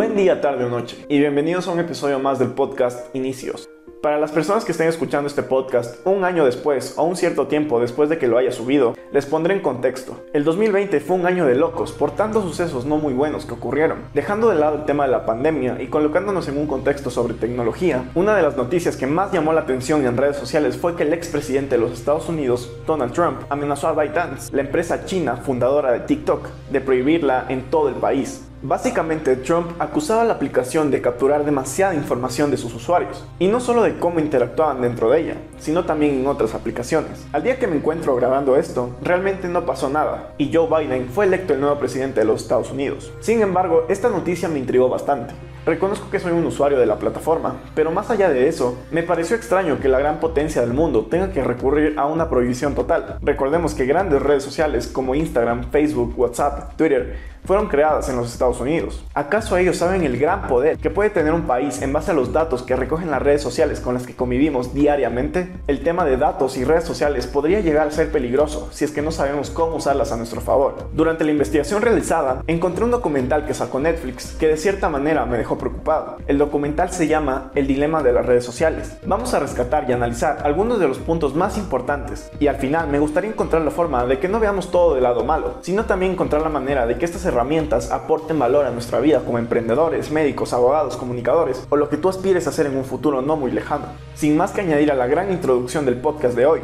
Buen día, tarde o noche, y bienvenidos a un episodio más del podcast Inicios. Para las personas que estén escuchando este podcast un año después o un cierto tiempo después de que lo haya subido, les pondré en contexto. El 2020 fue un año de locos por tantos sucesos no muy buenos que ocurrieron. Dejando de lado el tema de la pandemia y colocándonos en un contexto sobre tecnología, una de las noticias que más llamó la atención en redes sociales fue que el expresidente de los Estados Unidos, Donald Trump, amenazó a ByteDance, la empresa china fundadora de TikTok, de prohibirla en todo el país. Básicamente, Trump acusaba a la aplicación de capturar demasiada información de sus usuarios, y no solo de cómo interactuaban dentro de ella, sino también en otras aplicaciones. Al día que me encuentro grabando esto, realmente no pasó nada, y Joe Biden fue electo el nuevo presidente de los Estados Unidos. Sin embargo, esta noticia me intrigó bastante. Reconozco que soy un usuario de la plataforma, pero más allá de eso, me pareció extraño que la gran potencia del mundo tenga que recurrir a una prohibición total. Recordemos que grandes redes sociales como Instagram, Facebook, WhatsApp, Twitter fueron creadas en los Estados Unidos. ¿Acaso ellos saben el gran poder que puede tener un país en base a los datos que recogen las redes sociales con las que convivimos diariamente? El tema de datos y redes sociales podría llegar a ser peligroso si es que no sabemos cómo usarlas a nuestro favor. Durante la investigación realizada, encontré un documental que sacó Netflix que de cierta manera me dejó preocupado. El documental se llama El dilema de las redes sociales. Vamos a rescatar y analizar algunos de los puntos más importantes y al final me gustaría encontrar la forma de que no veamos todo del lado malo, sino también encontrar la manera de que estas herramientas aporten valor a nuestra vida como emprendedores, médicos, abogados, comunicadores o lo que tú aspires a hacer en un futuro no muy lejano. Sin más que añadir a la gran introducción del podcast de hoy,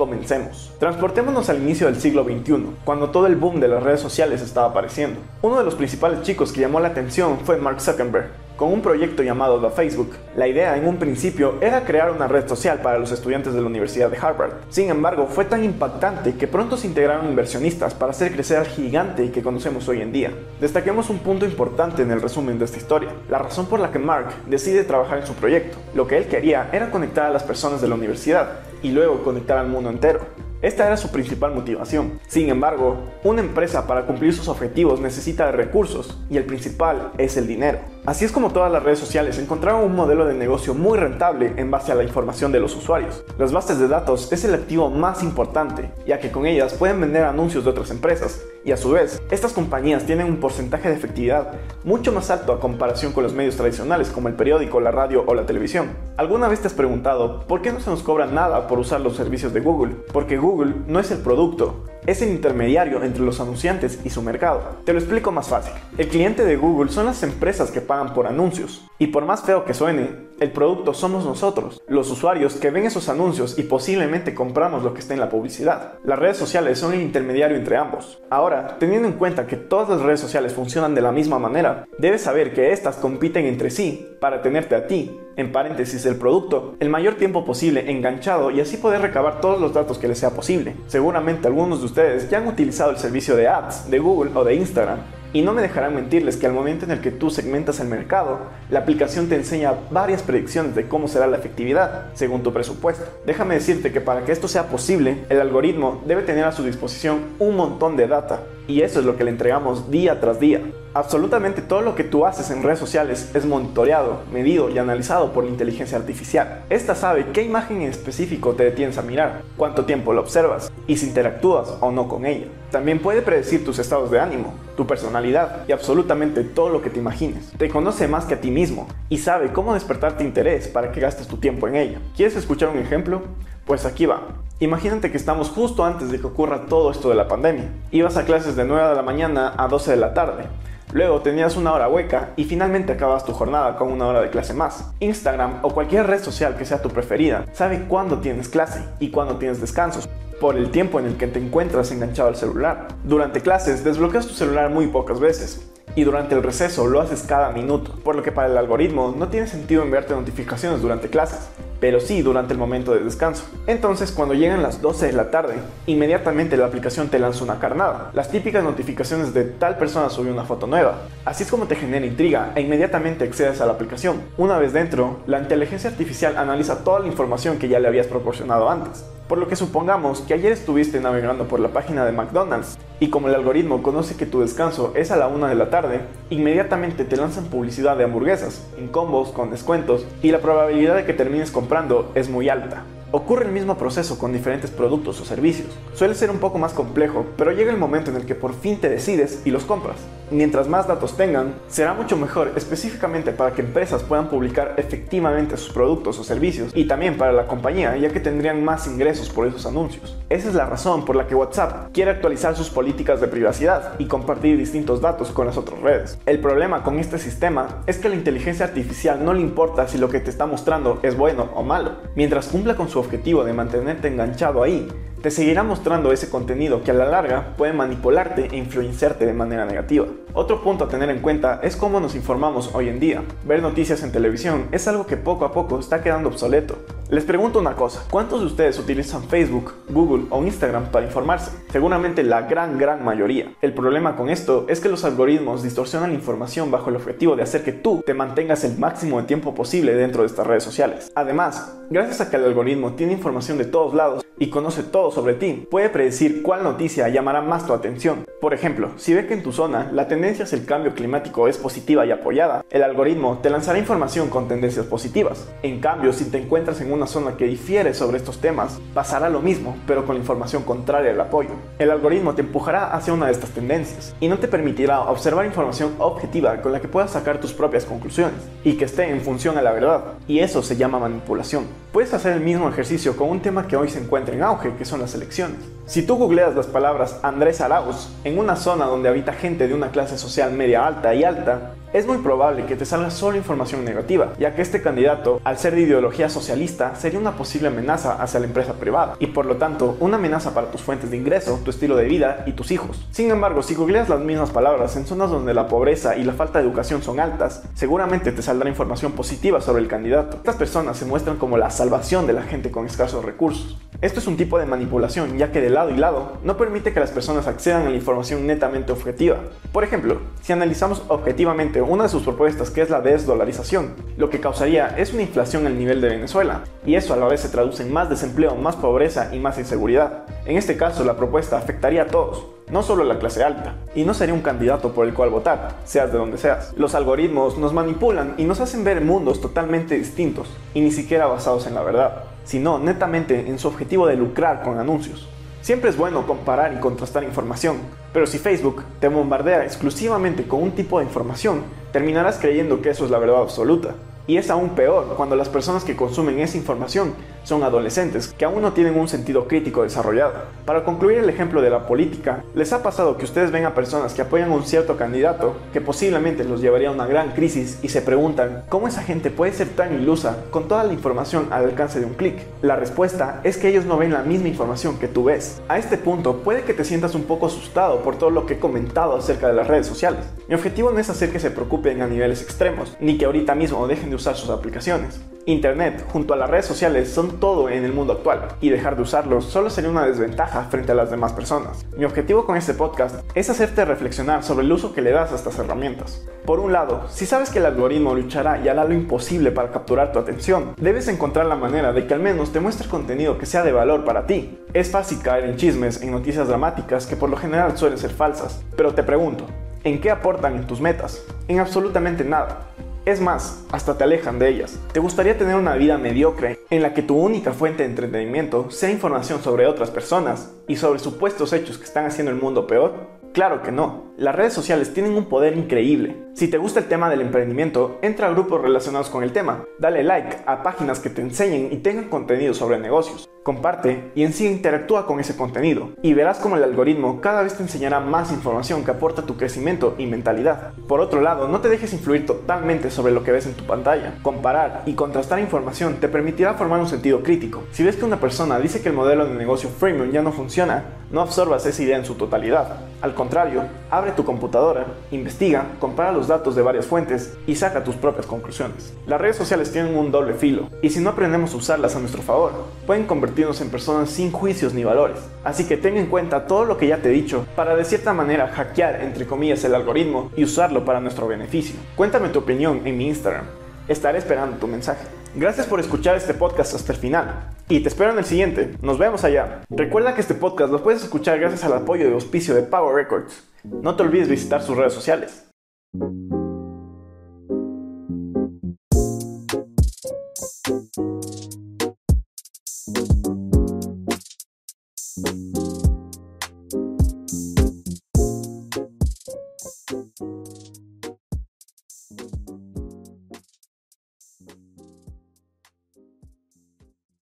Comencemos. Transportémonos al inicio del siglo XXI, cuando todo el boom de las redes sociales estaba apareciendo. Uno de los principales chicos que llamó la atención fue Mark Zuckerberg, con un proyecto llamado The Facebook. La idea en un principio era crear una red social para los estudiantes de la Universidad de Harvard. Sin embargo, fue tan impactante que pronto se integraron inversionistas para hacer crecer al gigante que conocemos hoy en día. Destaquemos un punto importante en el resumen de esta historia, la razón por la que Mark decide trabajar en su proyecto. Lo que él quería era conectar a las personas de la universidad y luego conectar al mundo entero. Esta era su principal motivación. Sin embargo, una empresa para cumplir sus objetivos necesita recursos y el principal es el dinero. Así es como todas las redes sociales encontraron un modelo de negocio muy rentable en base a la información de los usuarios. Las bases de datos es el activo más importante, ya que con ellas pueden vender anuncios de otras empresas, y a su vez, estas compañías tienen un porcentaje de efectividad mucho más alto a comparación con los medios tradicionales como el periódico, la radio o la televisión. ¿Alguna vez te has preguntado por qué no se nos cobra nada por usar los servicios de Google? Porque Google no es el producto, es el intermediario entre los anunciantes y su mercado. Te lo explico más fácil. El cliente de Google son las empresas que pagan por anuncios. Y por más feo que suene, el producto somos nosotros, los usuarios que ven esos anuncios y posiblemente compramos lo que está en la publicidad. Las redes sociales son el intermediario entre ambos. Ahora, teniendo en cuenta que todas las redes sociales funcionan de la misma manera, debes saber que estas compiten entre sí para tenerte a ti, en paréntesis el producto, el mayor tiempo posible enganchado y así poder recabar todos los datos que les sea posible. Seguramente algunos de ustedes ya han utilizado el servicio de ads de Google o de Instagram y no me dejarán mentirles que al momento en el que tú segmentas el mercado, la aplicación te enseña varias predicciones de cómo será la efectividad según tu presupuesto. Déjame decirte que para que esto sea posible, el algoritmo debe tener a su disposición un montón de data y eso es lo que le entregamos día tras día. Absolutamente todo lo que tú haces en redes sociales es monitoreado, medido y analizado por la inteligencia artificial. Esta sabe qué imagen en específico te detienes a mirar, cuánto tiempo la observas y si interactúas o no con ella. También puede predecir tus estados de ánimo, tu personalidad y absolutamente todo lo que te imagines. Te conoce más que a ti mismo y sabe cómo despertarte interés para que gastes tu tiempo en ella. ¿Quieres escuchar un ejemplo? Pues aquí va. Imagínate que estamos justo antes de que ocurra todo esto de la pandemia. Ibas a clases de 9 de la mañana a 12 de la tarde. Luego tenías una hora hueca y finalmente acabas tu jornada con una hora de clase más. Instagram o cualquier red social que sea tu preferida sabe cuándo tienes clase y cuándo tienes descansos por el tiempo en el que te encuentras enganchado al celular. Durante clases desbloqueas tu celular muy pocas veces y durante el receso lo haces cada minuto, por lo que para el algoritmo no tiene sentido enviarte notificaciones durante clases pero sí durante el momento de descanso. Entonces, cuando llegan las 12 de la tarde, inmediatamente la aplicación te lanza una carnada, las típicas notificaciones de tal persona subió una foto nueva. Así es como te genera intriga e inmediatamente accedes a la aplicación. Una vez dentro, la inteligencia artificial analiza toda la información que ya le habías proporcionado antes. Por lo que supongamos que ayer estuviste navegando por la página de McDonald's y como el algoritmo conoce que tu descanso es a la 1 de la tarde, inmediatamente te lanzan publicidad de hamburguesas, en combos, con descuentos, y la probabilidad de que termines comprando es muy alta. Ocurre el mismo proceso con diferentes productos o servicios. Suele ser un poco más complejo, pero llega el momento en el que por fin te decides y los compras. Mientras más datos tengan, será mucho mejor específicamente para que empresas puedan publicar efectivamente sus productos o servicios y también para la compañía ya que tendrían más ingresos por esos anuncios. Esa es la razón por la que WhatsApp quiere actualizar sus políticas de privacidad y compartir distintos datos con las otras redes. El problema con este sistema es que la inteligencia artificial no le importa si lo que te está mostrando es bueno o malo. Mientras cumpla con su objetivo de mantenerte enganchado ahí, te seguirá mostrando ese contenido que a la larga puede manipularte e influenciarte de manera negativa. Otro punto a tener en cuenta es cómo nos informamos hoy en día. Ver noticias en televisión es algo que poco a poco está quedando obsoleto. Les pregunto una cosa, ¿cuántos de ustedes utilizan Facebook, Google o Instagram para informarse? Seguramente la gran gran mayoría. El problema con esto es que los algoritmos distorsionan la información bajo el objetivo de hacer que tú te mantengas el máximo de tiempo posible dentro de estas redes sociales. Además, gracias a que el algoritmo tiene información de todos lados y conoce todo sobre ti, puede predecir cuál noticia llamará más tu atención. Por ejemplo, si ve que en tu zona la tendencia hacia el cambio climático es positiva y apoyada, el algoritmo te lanzará información con tendencias positivas. En cambio, si te encuentras en una zona que difiere sobre estos temas, pasará lo mismo, pero con la información contraria al apoyo. El algoritmo te empujará hacia una de estas tendencias y no te permitirá observar información objetiva con la que puedas sacar tus propias conclusiones y que esté en función a la verdad. Y eso se llama manipulación. Puedes hacer el mismo ejercicio con un tema que hoy se encuentra en auge, que son las elecciones. Si tú googleas las palabras Andrés Arauz en una zona donde habita gente de una clase social media alta y alta, es muy probable que te salga solo información negativa, ya que este candidato, al ser de ideología socialista, sería una posible amenaza hacia la empresa privada, y por lo tanto, una amenaza para tus fuentes de ingreso, tu estilo de vida y tus hijos. Sin embargo, si googleas las mismas palabras en zonas donde la pobreza y la falta de educación son altas, seguramente te saldrá información positiva sobre el candidato. Estas personas se muestran como la salvación de la gente con escasos recursos. Esto es un tipo de manipulación, ya que de y lado no permite que las personas accedan a la información netamente objetiva. Por ejemplo, si analizamos objetivamente una de sus propuestas, que es la desdolarización, lo que causaría es una inflación al nivel de Venezuela, y eso a la vez se traduce en más desempleo, más pobreza y más inseguridad. En este caso, la propuesta afectaría a todos, no solo a la clase alta, y no sería un candidato por el cual votar, seas de donde seas. Los algoritmos nos manipulan y nos hacen ver mundos totalmente distintos, y ni siquiera basados en la verdad sino netamente en su objetivo de lucrar con anuncios. Siempre es bueno comparar y contrastar información, pero si Facebook te bombardea exclusivamente con un tipo de información, terminarás creyendo que eso es la verdad absoluta. Y es aún peor cuando las personas que consumen esa información son adolescentes que aún no tienen un sentido crítico desarrollado. Para concluir el ejemplo de la política, ¿les ha pasado que ustedes ven a personas que apoyan a un cierto candidato que posiblemente los llevaría a una gran crisis y se preguntan cómo esa gente puede ser tan ilusa con toda la información al alcance de un clic? La respuesta es que ellos no ven la misma información que tú ves. A este punto puede que te sientas un poco asustado por todo lo que he comentado acerca de las redes sociales. Mi objetivo no es hacer que se preocupen a niveles extremos, ni que ahorita mismo dejen de usar sus aplicaciones. Internet junto a las redes sociales son todo en el mundo actual y dejar de usarlos solo sería una desventaja frente a las demás personas. Mi objetivo con este podcast es hacerte reflexionar sobre el uso que le das a estas herramientas. Por un lado, si sabes que el algoritmo luchará y hará lo imposible para capturar tu atención, debes encontrar la manera de que al menos te muestre contenido que sea de valor para ti. Es fácil caer en chismes, en noticias dramáticas que por lo general suelen ser falsas, pero te pregunto, ¿en qué aportan en tus metas? En absolutamente nada. Es más, hasta te alejan de ellas. ¿Te gustaría tener una vida mediocre en la que tu única fuente de entretenimiento sea información sobre otras personas y sobre supuestos hechos que están haciendo el mundo peor? Claro que no. Las redes sociales tienen un poder increíble. Si te gusta el tema del emprendimiento, entra a grupos relacionados con el tema. Dale like a páginas que te enseñen y tengan contenido sobre negocios. Comparte y en sí interactúa con ese contenido y verás como el algoritmo cada vez te enseñará más información que aporta tu crecimiento y mentalidad. Por otro lado, no te dejes influir totalmente sobre lo que ves en tu pantalla. Comparar y contrastar información te permitirá formar un sentido crítico. Si ves que una persona dice que el modelo de negocio freemium ya no funciona, no absorbas esa idea en su totalidad. Al contrario, abre tu computadora, investiga, compara los datos de varias fuentes y saca tus propias conclusiones. Las redes sociales tienen un doble filo y si no aprendemos a usarlas a nuestro favor, pueden convertirnos en personas sin juicios ni valores. Así que ten en cuenta todo lo que ya te he dicho para de cierta manera hackear entre comillas el algoritmo y usarlo para nuestro beneficio. Cuéntame tu opinión en mi Instagram. Estaré esperando tu mensaje. Gracias por escuchar este podcast hasta el final. Y te espero en el siguiente. Nos vemos allá. Recuerda que este podcast lo puedes escuchar gracias al apoyo de auspicio de Power Records. No te olvides visitar sus redes sociales.